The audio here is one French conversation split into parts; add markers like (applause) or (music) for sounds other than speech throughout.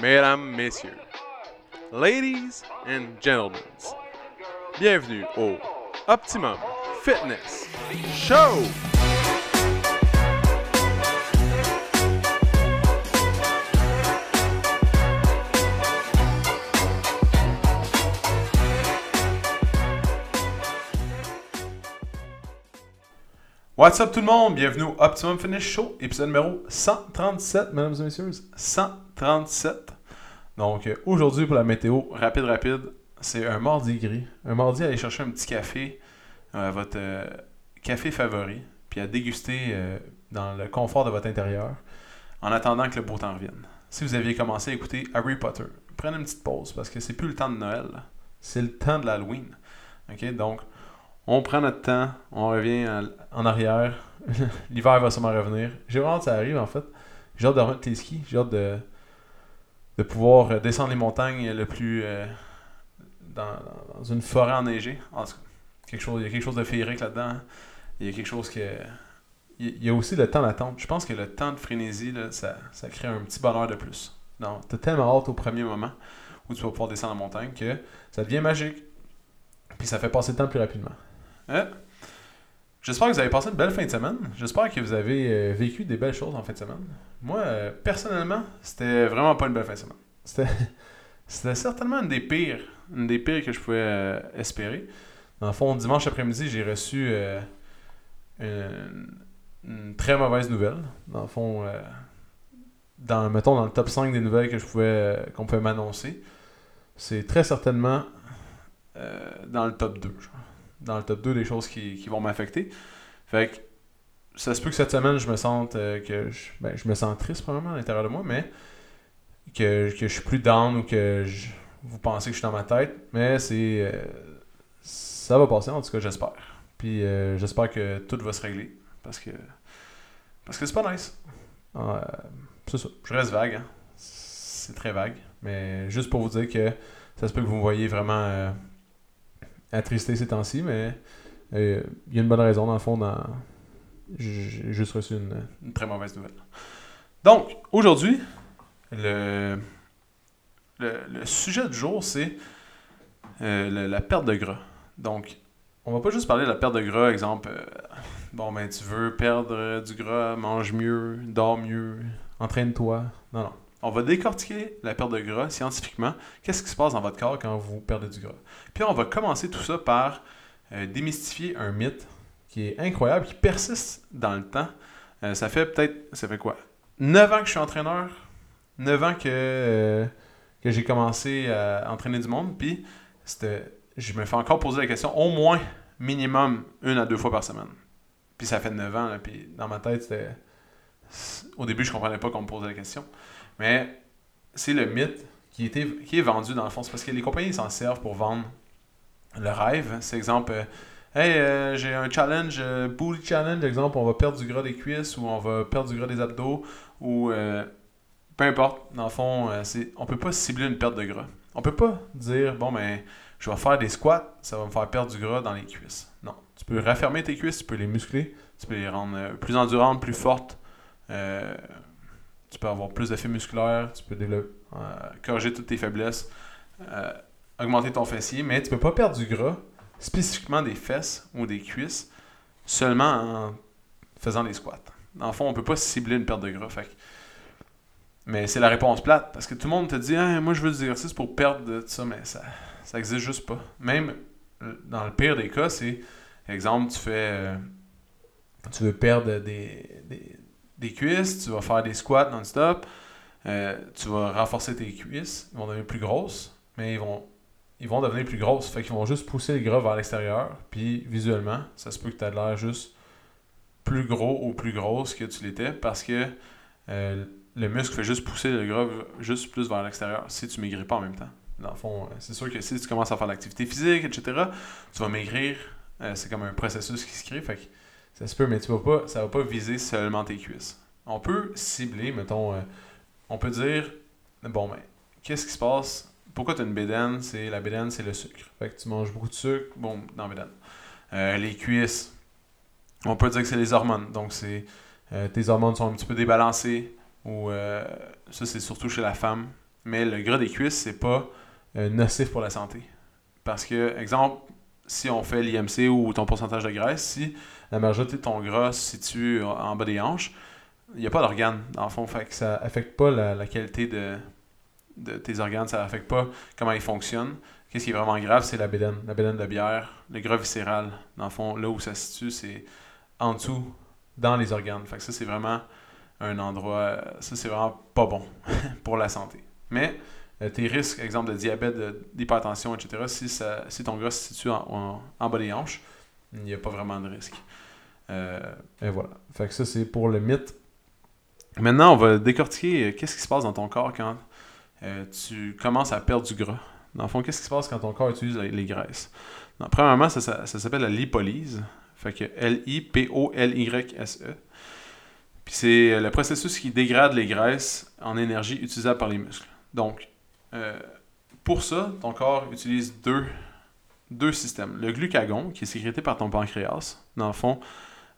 mesdames, messieurs, ladies and gentlemen, bienvenue au Optimum Fitness Show! What's up tout le monde? Bienvenue au Optimum Fitness Show, épisode numéro 137, mesdames et messieurs. 137. Donc aujourd'hui pour la météo, rapide, rapide, c'est un mardi gris. Un mardi, aller chercher un petit café, euh, votre euh, café favori, puis à déguster euh, dans le confort de votre intérieur, en attendant que le beau temps revienne. Si vous aviez commencé à écouter Harry Potter, prenez une petite pause parce que c'est plus le temps de Noël, c'est le temps de l'Halloween. Ok, donc on prend notre temps, on revient en, en arrière. (laughs) L'hiver va sûrement revenir. J'ai vraiment hâte que ça arrive en fait. J'ai hâte de remettre les skis. J'ai hâte de, de pouvoir euh, descendre les montagnes le plus. euh, dans, une forêt enneigée. En quelque chose, il y a quelque chose de féerique là-dedans. hein. Il y a quelque chose que. Il y a aussi le temps d'attente. Je pense que le temps de frénésie, là, ça, ça crée un petit bonheur de plus. Non, t'as tellement hâte au premier moment où tu vas pouvoir descendre la montagne que ça devient magique. Puis ça fait passer le temps plus rapidement. J'espère que vous avez passé une belle fin de semaine. J'espère que vous avez euh, vécu des belles choses en fin de semaine. Moi, euh, personnellement, c'était vraiment pas une belle fin de semaine. C'était, (laughs) certainement une des pires, une des pires que je pouvais euh, espérer. Dans le fond, dimanche après-midi, j'ai reçu une, très mauvaise nouvelle. Dans le fond, dans, mettons dans le top 5 des nouvelles que je pouvais, qu'on pouvait m'annoncer, c'est très certainement dans le top 2. genre. Dans le top 2 des choses qui, qui vont m'affecter. Fait que ça se peut que cette semaine, je me sente euh, que je, ben, je me sens triste probablement à l'intérieur de moi, mais que, que je suis plus down ou que je- vous pensez que je suis dans ma tête. Mais c'est euh, ça va passer en tout cas, j'espère. Puis euh, j'espère que tout va se régler parce que parce que c'est pas nice. C'est ça. Je reste vague. hein. C'est très vague, mais juste pour vous dire que ça se peut que vous me voyez vraiment attristé ces temps-ci, mais euh, il y a une bonne raison dans le fond. Dans... J'ai juste reçu une, une très mauvaise nouvelle. Donc, aujourd'hui, le, le, le sujet du jour, c'est euh, la perte de gras. Donc, on va pas juste parler de la perte de gras, exemple, euh, bon, ben, tu veux perdre euh, du gras, mange mieux, dors mieux, entraîne-toi. Non, non. On va décortiquer la perte de gras scientifiquement. Qu'est-ce qui se passe dans votre corps quand vous perdez du gras? Puis on va commencer tout ça par euh, démystifier un mythe qui est incroyable, qui persiste dans le temps. Euh, ça fait peut-être, ça fait quoi? 9 ans que je suis entraîneur, 9 ans que, euh, que j'ai commencé à entraîner du monde, puis je me fais encore poser la question au moins minimum une à deux fois par semaine. Puis ça fait 9 ans, là, puis dans ma tête. Au début, je comprenais pas qu'on me posait la question. Mais c'est le mythe qui, était, qui est vendu dans le fond. C'est parce que les compagnies s'en servent pour vendre le rêve. C'est exemple, euh, hey, euh, j'ai un challenge, euh, booty challenge, exemple, on va perdre du gras des cuisses ou on va perdre du gras des abdos ou euh, peu importe. Dans le fond, c'est, on peut pas cibler une perte de gras. On peut pas dire, bon, ben, je vais faire des squats, ça va me faire perdre du gras dans les cuisses. Non. Tu peux raffermer tes cuisses, tu peux les muscler, tu peux les rendre plus endurantes, plus fortes. Tu peux avoir plus d'effets musculaires, tu peux développer, euh, corriger toutes tes faiblesses, euh, augmenter ton fessier, mais tu peux pas perdre du gras, spécifiquement des fesses ou des cuisses, seulement en faisant des squats. Dans le fond, on peut pas cibler une perte de gras. Mais c'est la réponse plate, parce que tout le monde te dit moi je veux des exercices pour perdre de ça, mais ça, ça juste pas. Même euh, dans le pire des cas, c'est, exemple, tu fais. tu veux perdre des, des cuisses, tu vas faire des squats non-stop, euh, tu vas renforcer tes cuisses, ils vont devenir plus grosses, mais ils vont, ils vont devenir plus grosses. Fait qu'ils vont juste pousser le gras vers l'extérieur, puis visuellement, ça se peut que tu aies l'air juste plus gros ou plus grosse que tu l'étais parce que euh, le muscle fait juste pousser le gras juste plus vers l'extérieur si tu maigris pas en même temps. Dans le fond, euh, c'est sûr que si tu commences à faire l'activité physique, etc., tu vas maigrir. C'est comme un processus qui se crée. Fait que ça se peut, mais tu vas pas, ça va pas viser seulement tes cuisses. On peut cibler, mettons, euh, on peut dire, bon, ben, qu'est-ce qui se passe? Pourquoi tu as une bédaine? C'est, la bédaine, c'est le sucre. Fait que tu manges beaucoup de sucre, bon, dans la. Euh, les cuisses, on peut dire que c'est les hormones. Donc, c'est euh, tes hormones sont un petit peu débalancées, ou ça, c'est surtout chez la femme. mais le gras des cuisses, c'est pas nocif pour la santé. Parce que, exemple, si on fait l'IMC ou ton pourcentage de graisse, si la majorité de ton gras se situe en bas des hanches, il n'y a pas d'organes, dans le fond. Fait que ça affecte pas la, qualité de, tes organes, ça affecte pas comment ils fonctionnent. Qu'est-ce qui est vraiment grave, c'est la bédaine, la bédaine de bière, le gras viscéral. Dans le fond, là où ça se situe, c'est en dessous, dans les organes. Fait que ça, c'est vraiment un endroit, ça, c'est vraiment pas bon (laughs) pour la santé. Mais tes risques, exemple de diabète, d'hypertension, etc., si, si ton gras se situe en, bas des hanches, il n'y a pas vraiment de risque. Euh, et voilà. Fait que ça, c'est pour le mythe. Maintenant, on va décortiquer euh, qu'est-ce qui se passe dans ton corps quand tu commences à perdre du gras. Dans le fond, qu'est-ce qui se passe quand ton corps utilise les, graisses? premièrement, ça, ça, s'appelle la lipolyse. Fait que L-I-P-O-L-Y-S-E. Puis c'est le processus qui dégrade les graisses en énergie utilisable par les muscles. Donc, euh, pour ça, ton corps utilise deux, deux systèmes. Le glucagon, qui est sécrété par ton pancréas, dans le fond,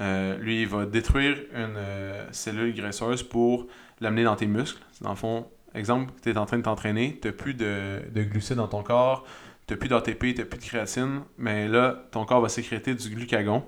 euh, lui, il va détruire une euh, cellule graisseuse pour l'amener dans tes muscles. Dans le fond, exemple, tu es en train de t'entraîner, tu n'as plus de, de, glucides dans ton corps, tu n'as plus d'ATP, tu n'as plus de créatine, mais là, ton corps va sécréter du glucagon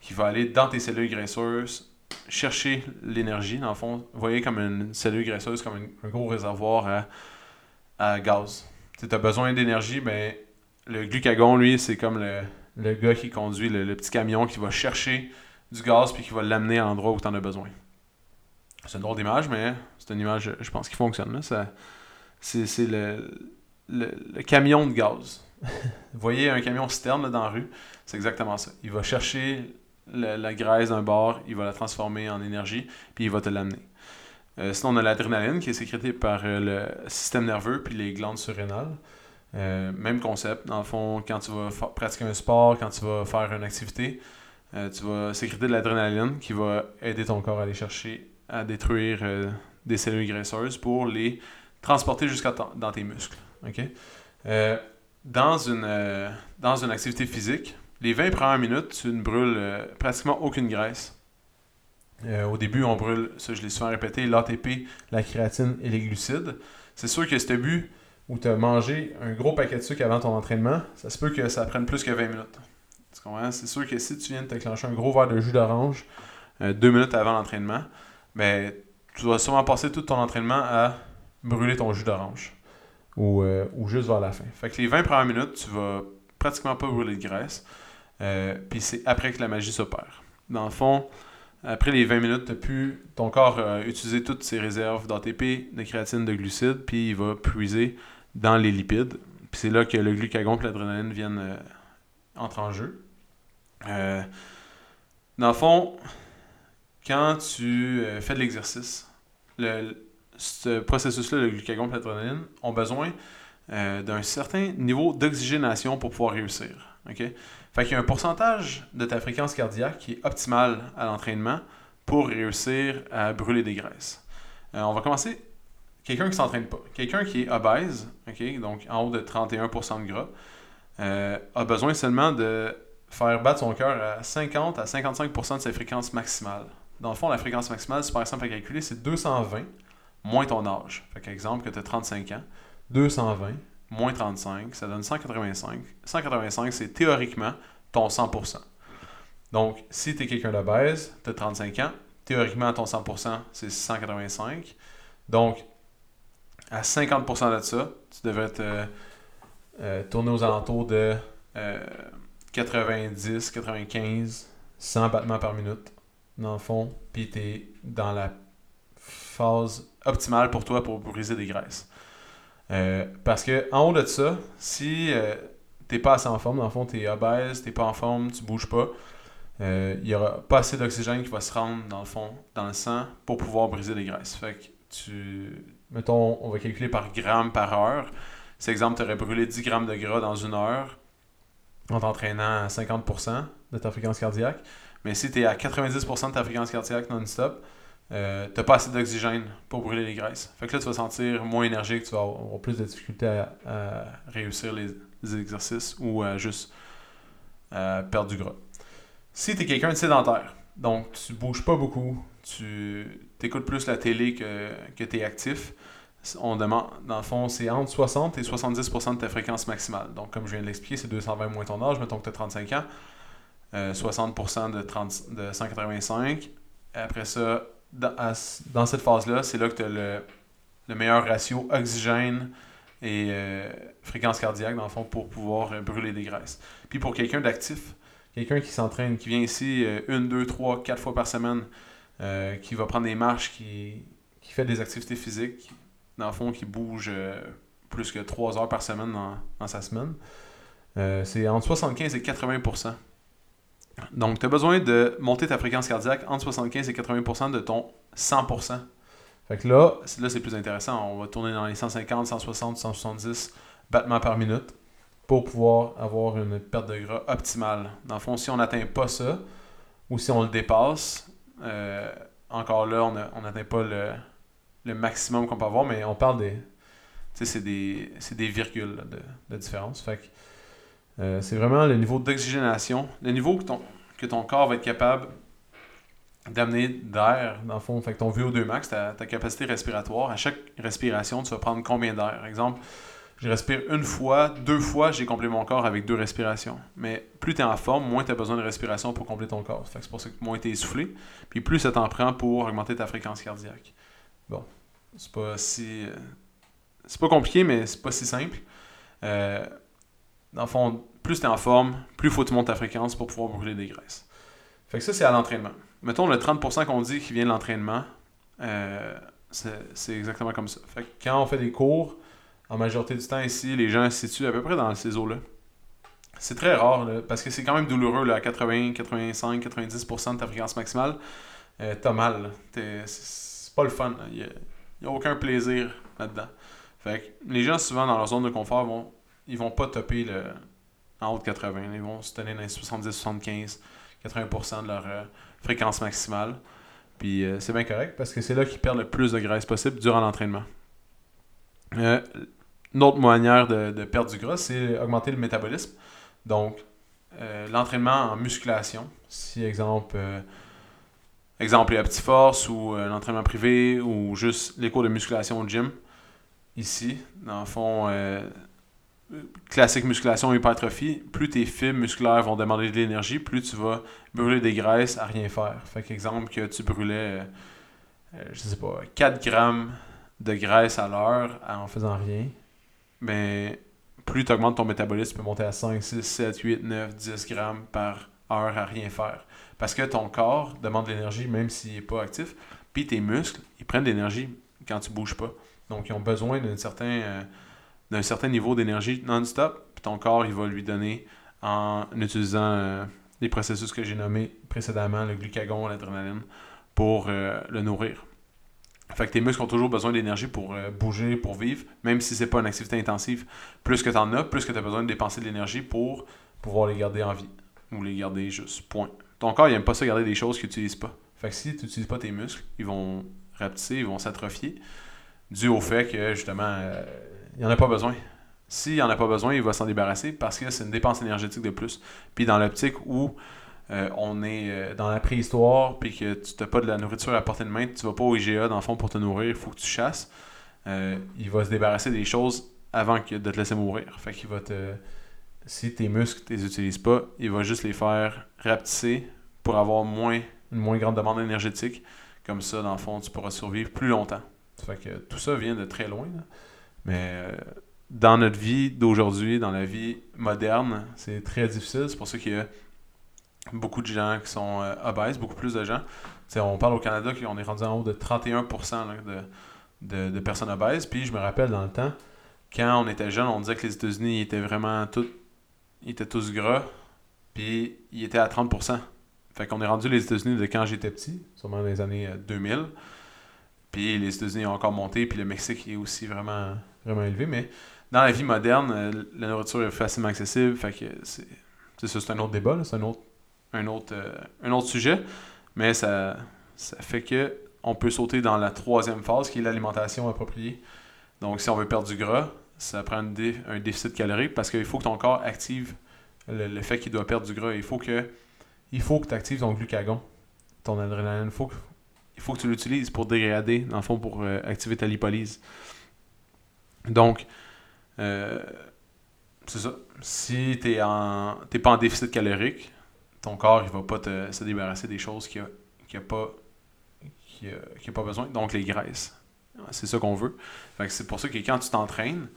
qui va aller dans tes cellules graisseuses chercher l'énergie. Dans le fond, vous voyez comme une cellule graisseuse, comme un gros réservoir à à gaz. Tu as besoin d'énergie, mais le glucagon, lui, c'est comme le, le, gars qui conduit le, petit camion qui va chercher du gaz puis qui va l'amener à l'endroit où tu en as besoin. C'est une drôle d'image, mais c'est une image, je pense, qui fonctionne. c'est, le, le, camion de gaz. (laughs) Vous voyez un camion citerne dans la rue, c'est exactement ça. Il va chercher la graisse d'un bord, il va la transformer en énergie, puis il va te l'amener. Euh, sinon, on a l'adrénaline qui est sécrétée par euh, le système nerveux puis les glandes surrénales. Euh, même concept, dans le fond, quand tu vas pratiquer un sport, quand tu vas faire une activité, tu vas sécréter de l'adrénaline qui va aider ton corps à aller chercher à détruire des cellules graisseuses pour les transporter jusqu'à dans tes muscles. dans, une, dans une activité physique, les 20 premières minutes, tu ne brûles pratiquement aucune graisse. Euh, au début, on brûle, ça je l'ai souvent répété, l'ATP, la créatine et les glucides. C'est sûr que ce but où tu as mangé un gros paquet de sucre avant ton entraînement, ça se peut que ça prenne plus que 20 minutes. Tu? C'est sûr que si tu viens de t'enclencher un gros verre de jus d'orange euh, deux minutes avant l'entraînement, ben, tu vas sûrement passer tout ton entraînement à brûler ton jus d'orange. Ou, euh, ou, juste vers la fin. Fait que les 20 premières minutes, tu vas pratiquement pas brûler de graisse. Puis c'est après que la magie s'opère. Dans le fond, après les 20 minutes, pu, ton corps a utilisé toutes ses réserves d'ATP, de créatine, de glucides, puis il va puiser dans les lipides. Puis c'est là que le glucagon et l'adrénaline viennent euh, en jeu. Euh, dans le fond, quand tu euh, fais de l'exercice, ce processus-là, le glucagon et l'adrénaline, ont besoin d'un certain niveau d'oxygénation pour pouvoir réussir. OK? Fait qu'il y a un pourcentage de ta fréquence cardiaque qui est optimal à l'entraînement pour réussir à brûler des graisses. Euh, on va commencer. Quelqu'un qui ne s'entraîne pas. Quelqu'un qui est obèse, donc en haut de 31% de gras, euh, a besoin seulement de faire battre son cœur à 50 à 55% de sa fréquence maximale. Dans le fond, la fréquence maximale, c'est par exemple à calculer, c'est 220 moins ton âge. Fait qu'exemple que tu as 35 ans, 220 moins 35, ça donne 185. 185, c'est théoriquement ton 100%. Donc, si tu es quelqu'un d'obèse, tu as 35 ans, théoriquement, ton 100%, c'est 185. Donc, à 50% de ça, tu devrais te euh, tourner aux alentours de 90, 95, 100 battements par minute, dans le fond, puis tu es dans la phase optimale pour toi pour briser des graisses. Euh, parce que en haut de ça, si euh, t'es pas assez en forme, dans le fond, t'es obèse, t'es pas en forme, tu bouges pas, il euh, y aura pas assez d'oxygène qui va se rendre dans le fond, dans le sang, pour pouvoir briser les graisses. Fait que tu. Mettons, on va calculer par gramme par heure. C'est exemple, tu aurais brûlé 10 grammes de gras dans une heure en t'entraînant à 50% de ta fréquence cardiaque. Mais si tu es à 90% de ta fréquence cardiaque non-stop, euh, t'as pas assez d'oxygène pour brûler les graisses. Fait que là, tu vas sentir moins énergique, tu vas avoir plus de difficultés à, réussir les, exercices ou juste perdre du gras. Si tu es quelqu'un de sédentaire, donc tu bouges pas beaucoup, tu écoutes plus la télé que, que tu es actif, on demande, dans le fond, c'est entre 60 et 70% de ta fréquence maximale. Donc, comme je viens de l'expliquer, c'est 220 moins ton âge, mettons que tu as 35 ans, 60% de, 30, de 185. Après ça, dans, cette phase-là, c'est là que tu as le, meilleur ratio oxygène et euh, fréquence cardiaque, dans le fond, pour pouvoir euh, brûler des graisses. Puis pour quelqu'un d'actif, quelqu'un qui s'entraîne, qui vient ici euh, une, deux, trois, quatre fois par semaine, qui va prendre des marches, qui, qui fait des activités physiques, dans le fond, qui bouge plus que trois heures par semaine dans, sa semaine, c'est entre 75 et 80 donc, tu as besoin de monter ta fréquence cardiaque entre 75 et 80% de ton 100%. Fait que là, là c'est plus intéressant. On va tourner dans les 150, 160, 170 battements par minute pour pouvoir avoir une perte de gras optimale. Dans le fond, si on n'atteint pas ça, ou si on le dépasse, euh, encore là, on n'atteint pas le, maximum qu'on peut avoir, mais on parle des. Tu sais, c'est des, des virgules de, de différence. Fait que euh, c'est vraiment le niveau d'oxygénation, le niveau que ton, corps va être capable d'amener d'air, dans le fond. Fait que ton VO2 max, ta, ta capacité respiratoire, à chaque respiration, tu vas prendre combien d'air? Par exemple, je respire une fois, deux fois, j'ai complété mon corps avec deux respirations. Mais plus tu es en forme, moins tu as besoin de respiration pour compléter ton corps. c'est pour ça que moins tu es essoufflé. Puis plus ça t'en prend pour augmenter ta fréquence cardiaque. Bon, c'est pas si. Euh, c'est pas compliqué, mais c'est pas si simple. Euh, dans le fond, plus tu es en forme, plus faut que tu montes ta fréquence pour pouvoir brûler des graisses. Fait que ça, c'est à l'entraînement. Mettons le 30% qu'on dit qui vient de l'entraînement, euh, c'est exactement comme ça. Fait que quand on fait des cours, en majorité du temps ici, les gens se situent à peu près dans ces eaux-là. C'est très rare, parce que c'est quand même douloureux là, à 80, 85, 90% de ta fréquence maximale. Euh, t'as mal. C'est pas le fun. Il n'y a, a, aucun plaisir là-dedans. Fait que les gens, souvent, dans leur zone de confort, vont ils vont pas topper le, en haut de 80. Ils vont se tenir dans les 70, 75, 80% de leur euh, fréquence maximale. Euh, c'est bien correct parce que c'est là qu'ils perdent le plus de graisse possible durant l'entraînement. Euh, une autre manière de, perdre du gras, c'est augmenter le métabolisme. Donc, l'entraînement en musculation, si exemple, exemple les Petit Force ou l'entraînement privé ou juste les cours de musculation au gym, ici, dans le fond, classique musculation hypertrophie, plus tes fibres musculaires vont demander de l'énergie, plus tu vas brûler des graisses à rien faire. Fait qu'exemple que tu brûlais, euh, je sais pas, 4 grammes de graisse à l'heure en faisant rien, ben, plus tu augmentes ton métabolisme, tu peux monter à 5, 6, 7, 8, 9, 10 grammes par heure à rien faire. Parce que ton corps demande de l'énergie même s'il n'est pas actif, puis tes muscles, ils prennent de l'énergie quand tu bouges pas. Donc, ils ont besoin d'un certain... Euh, d'un certain niveau d'énergie non-stop, puis ton corps, il va lui donner en utilisant euh, les processus que j'ai nommés précédemment, le glucagon, l'adrénaline, pour euh, le nourrir. Fait que tes muscles ont toujours besoin d'énergie pour euh, bouger, pour vivre, même si c'est pas une activité intensive. Plus que tu en as, plus que tu as besoin de dépenser de l'énergie pour pouvoir les garder en vie. Ou les garder juste, point. Ton corps, il aime pas ça garder des choses qu'il n'utilise pas. Fait que si tu n'utilises pas tes muscles, ils vont rapetisser, ils vont s'atrophier, dû au fait que, justement, il n'y en a pas besoin. S'il n'y en a pas besoin, il va s'en débarrasser parce que c'est une dépense énergétique de plus. Puis dans l'optique où euh, on est euh, dans la préhistoire, puis que tu n'as pas de la nourriture à portée de main, tu vas pas au IGA dans le fond pour te nourrir, il faut que tu chasses. Euh, il va se débarrasser des choses avant que de te laisser mourir. Fait qu'il va te. Si tes muscles, tu les utilises pas, il va juste les faire rapetisser pour avoir moins, une moins grande demande énergétique. Comme ça, dans le fond, tu pourras survivre plus longtemps. Tout ça vient de très loin. Mais euh, dans notre vie d'aujourd'hui, dans la vie moderne, c'est très difficile. C'est pour ça qu'il y a beaucoup de gens qui sont euh, obèses, beaucoup plus de gens. on parle au Canada qu'on est rendu en haut de 31% de, de, personnes obèses. Puis je me rappelle dans le temps, quand on était jeune, on disait que les États-Unis étaient vraiment tous, ils étaient tous gras, puis ils étaient à 30%. Fait qu'on est rendu les États-Unis de quand j'étais petit, sûrement dans les années 2000. Puis les États-Unis ont encore monté, puis le Mexique est aussi vraiment vraiment élevé, mais dans la vie moderne, euh, la nourriture est facilement accessible, fait que c'est, c'est un autre débat, c'est un autre, un, autre, euh, un autre sujet, mais ça, ça fait que on peut sauter dans la troisième phase qui est l'alimentation appropriée. Donc, si on veut perdre du gras, ça prend un, déficit calorique parce qu'il faut que ton corps active le, fait qu'il doit perdre du gras. Il faut que que tu actives ton glucagon, ton adrénaline. Il faut il faut que tu l'utilises pour dégrader, dans le fond, pour euh, activer ta lipolyse. Donc, euh, c'est ça. Si tu n'es pas en déficit calorique, ton corps il va pas te, se débarrasser des choses qu'il n'a pas, a, pas besoin. Donc, les graisses. C'est ça qu'on veut. c'est pour ça que quand tu t'entraînes,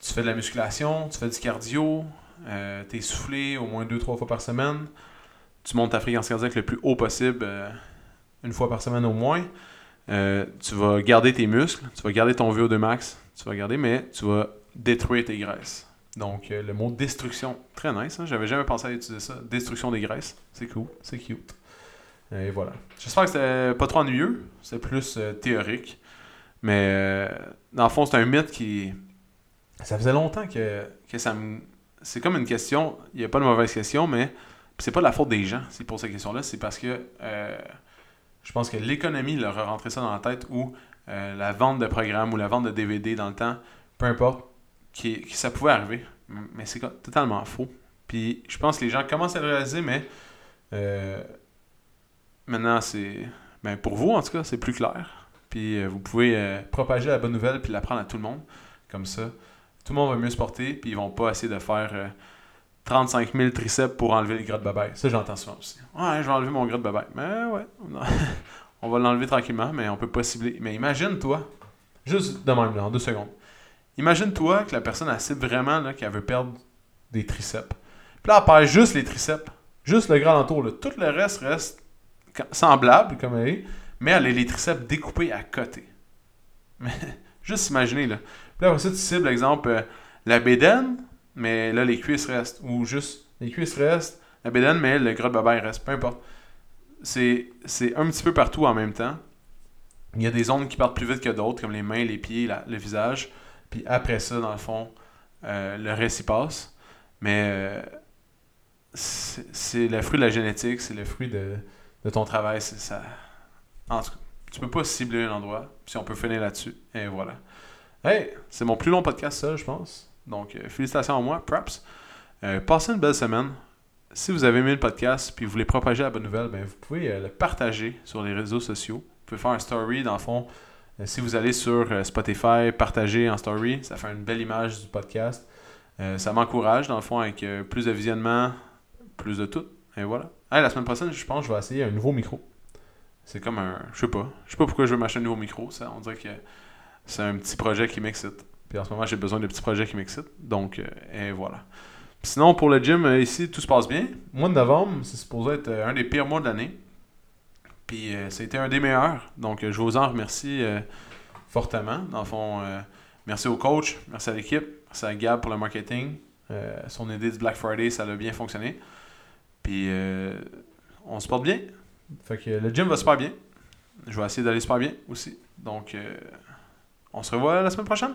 tu fais de la musculation, tu fais du cardio, euh, tu es soufflé au moins 2-3 fois par semaine, tu montes ta fréquence cardiaque le plus haut possible, euh, une fois par semaine au moins. Euh, tu vas garder tes muscles, tu vas garder ton VO2 max, tu vas garder, mais tu vas détruire tes graisses. Donc, le mot destruction, très nice, hein? j'avais jamais pensé à utiliser ça. Destruction des graisses, c'est cool, c'est cute. Et voilà. J'espère que c'était pas trop ennuyeux, c'est plus théorique. Mais dans le fond, c'est un mythe qui. Ça faisait longtemps que, que ça me c'est comme une question, il n'y a pas de mauvaise question, mais c'est pas la faute des gens c'est pour cette question-là, c'est parce que euh, je pense que l'économie leur a rentré ça dans la tête ou euh, la vente de programmes ou la vente de DVD dans le temps, peu importe, qui, ça pouvait arriver. Mais c'est totalement faux. Puis je pense que les gens commencent à le réaliser, mais euh, maintenant c'est. Ben pour vous en tout cas, c'est plus clair. Puis vous pouvez propager la bonne nouvelle puis l'apprendre à tout le monde. Comme ça, tout le monde va mieux se porter, puis ils vont pas essayer de faire 35 euh, 000 triceps pour enlever les gras de. Ça, j'entends souvent aussi. Ouais, je vais enlever mon gras de. Mais ouais, (laughs) on va l'enlever tranquillement, mais on peut pas cibler. Mais imagine-toi, juste de même, en deux secondes. Imagine-toi que la personne, a cible vraiment qu'elle veut perdre des triceps. Puis là, elle perd juste les triceps. Juste le gras entour. Tout le reste reste semblable, comme elle est, mais elle a les triceps découpés à côté. Mais (laughs) juste imaginer, là. Puis là, après tu cibles, exemple, euh, la bédaine, mais là, les cuisses restent. Ou juste, les cuisses restent, la bédaine, mais le gras de babaye reste. Peu importe. C'est un petit peu partout en même temps. Il y a des zones qui partent plus vite que d'autres, comme les mains, les pieds, le visage. Puis après ça, dans le fond, euh, le reste y passe. Mais euh, c'est le fruit de la génétique, c'est le fruit de, de ton travail. Ça... En tout cas, tu peux pas cibler un endroit, si on peut finir là-dessus. Et voilà. Hey, c'est mon plus long podcast, ça, je pense. Donc, euh, félicitations à moi, props. Euh, passez une belle semaine. Si vous avez aimé le podcast puis vous voulez propager la bonne nouvelle, ben, vous pouvez euh, le partager sur les réseaux sociaux. Vous pouvez faire un story, dans le fond. si vous allez sur Spotify, partager en story, ça fait une belle image du podcast. ça m'encourage, dans le fond, avec plus de visionnement, plus de tout. Et voilà. La semaine prochaine, je pense que je vais essayer un nouveau micro. C'est comme un. Je sais pas. Je sais pas pourquoi je veux m'acheter un nouveau micro. Ça, on dirait que c'est un petit projet qui m'excite. Puis en ce moment, j'ai besoin de petits projets qui m'excitent. Donc, euh, et voilà. sinon, pour le gym, euh, ici, tout se passe bien. mois de novembre, c'est supposé être euh, un des pires mois de l'année. Puis ça a été un des meilleurs. Donc, je vous en remercie fortement. Dans le fond, merci au coach, merci à l'équipe, merci à Gab pour le marketing. son idée du Black Friday, ça a bien fonctionné. Puis, on se porte bien. Fait que le gym va super bien. Je vais essayer d'aller super bien aussi. Donc, on se revoit la semaine prochaine?